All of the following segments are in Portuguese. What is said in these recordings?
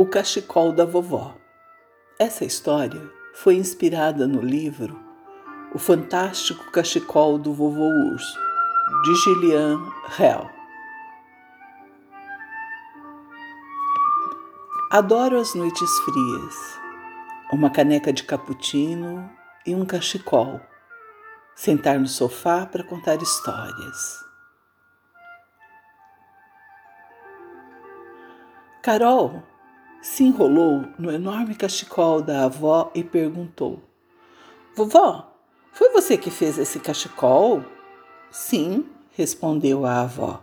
O cachecol da vovó. Essa história foi inspirada no livro O Fantástico Cachecol do Vovô Urso, de Gillian Hell. Adoro as noites frias, uma caneca de cappuccino e um cachecol, sentar no sofá para contar histórias. Carol se enrolou no enorme cachecol da avó e perguntou: Vovó, foi você que fez esse cachecol? Sim, respondeu a avó.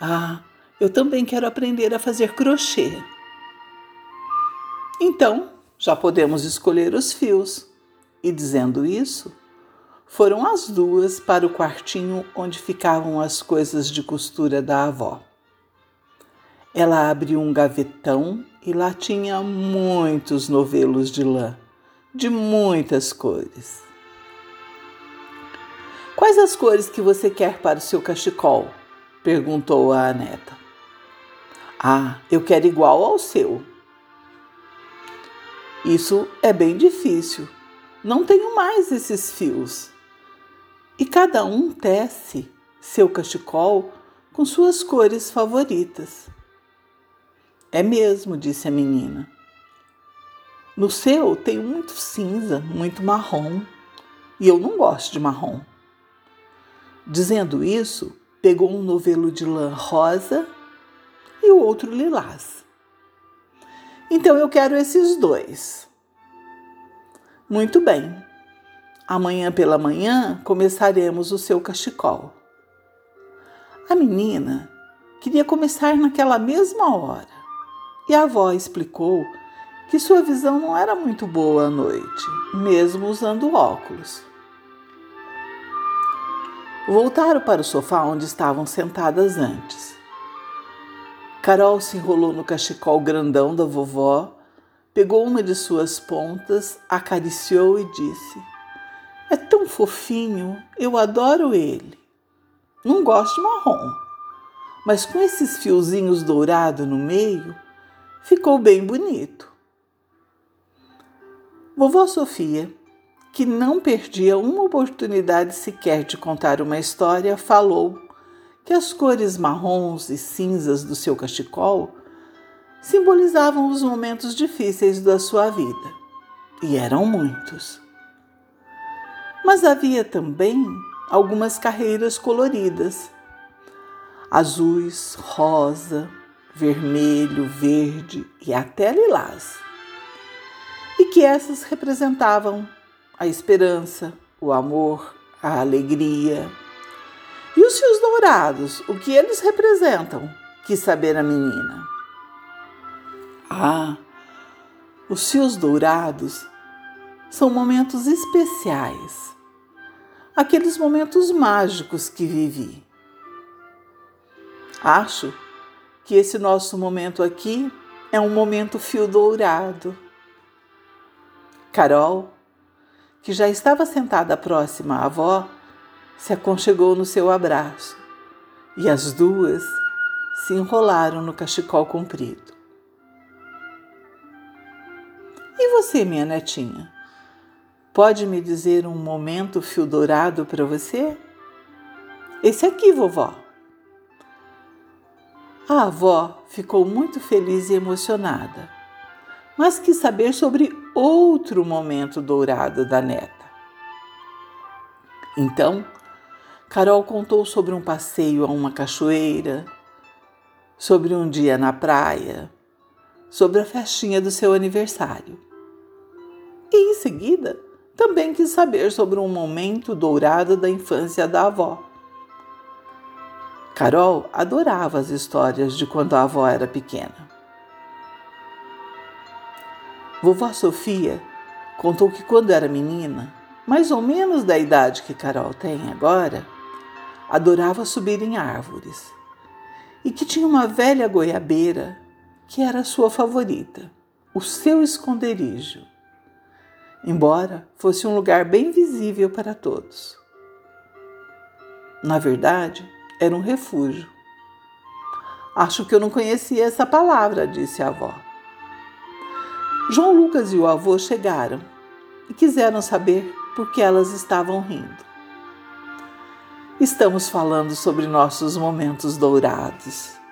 Ah, eu também quero aprender a fazer crochê. Então, já podemos escolher os fios. E dizendo isso, foram as duas para o quartinho onde ficavam as coisas de costura da avó. Ela abriu um gavetão e lá tinha muitos novelos de lã, de muitas cores. Quais as cores que você quer para o seu cachecol? perguntou a neta. Ah, eu quero igual ao seu. Isso é bem difícil. Não tenho mais esses fios. E cada um tece seu cachecol com suas cores favoritas. É mesmo, disse a menina. No seu tem muito cinza, muito marrom, e eu não gosto de marrom. Dizendo isso, pegou um novelo de lã rosa e o outro lilás. Então eu quero esses dois. Muito bem. Amanhã pela manhã começaremos o seu cachecol. A menina queria começar naquela mesma hora e a avó explicou que sua visão não era muito boa à noite, mesmo usando óculos. Voltaram para o sofá onde estavam sentadas antes. Carol se enrolou no cachecol grandão da vovó, pegou uma de suas pontas, acariciou e disse: É tão fofinho, eu adoro ele. Não gosto de marrom, mas com esses fiozinhos dourados no meio, ficou bem bonito. Vovó Sofia, que não perdia uma oportunidade sequer de contar uma história, falou que as cores marrons e cinzas do seu cachecol simbolizavam os momentos difíceis da sua vida. E eram muitos. Mas havia também algumas carreiras coloridas, azuis, rosa, vermelho, verde e até lilás. E que essas representavam a esperança, o amor, a alegria. E os fios dourados, o que eles representam? Quis saber a menina. Ah, os fios dourados são momentos especiais, aqueles momentos mágicos que vivi. Acho que esse nosso momento aqui é um momento fio dourado. Carol, que já estava sentada próxima à avó, se aconchegou no seu abraço e as duas se enrolaram no cachecol comprido. E você, minha netinha? Pode me dizer um momento fio dourado para você? Esse aqui, vovó. A avó ficou muito feliz e emocionada, mas quis saber sobre outro momento dourado da neta. Então, Carol contou sobre um passeio a uma cachoeira, sobre um dia na praia, sobre a festinha do seu aniversário. E em seguida, também quis saber sobre um momento dourado da infância da avó Carol adorava as histórias de quando a avó era pequena. Vovó Sofia contou que quando era menina, mais ou menos da idade que Carol tem agora, adorava subir em árvores e que tinha uma velha goiabeira que era sua favorita, o seu esconderijo, embora fosse um lugar bem visível para todos. Na verdade, era um refúgio. Acho que eu não conhecia essa palavra, disse a avó. João Lucas e o avô chegaram e quiseram saber por que elas estavam rindo. Estamos falando sobre nossos momentos dourados.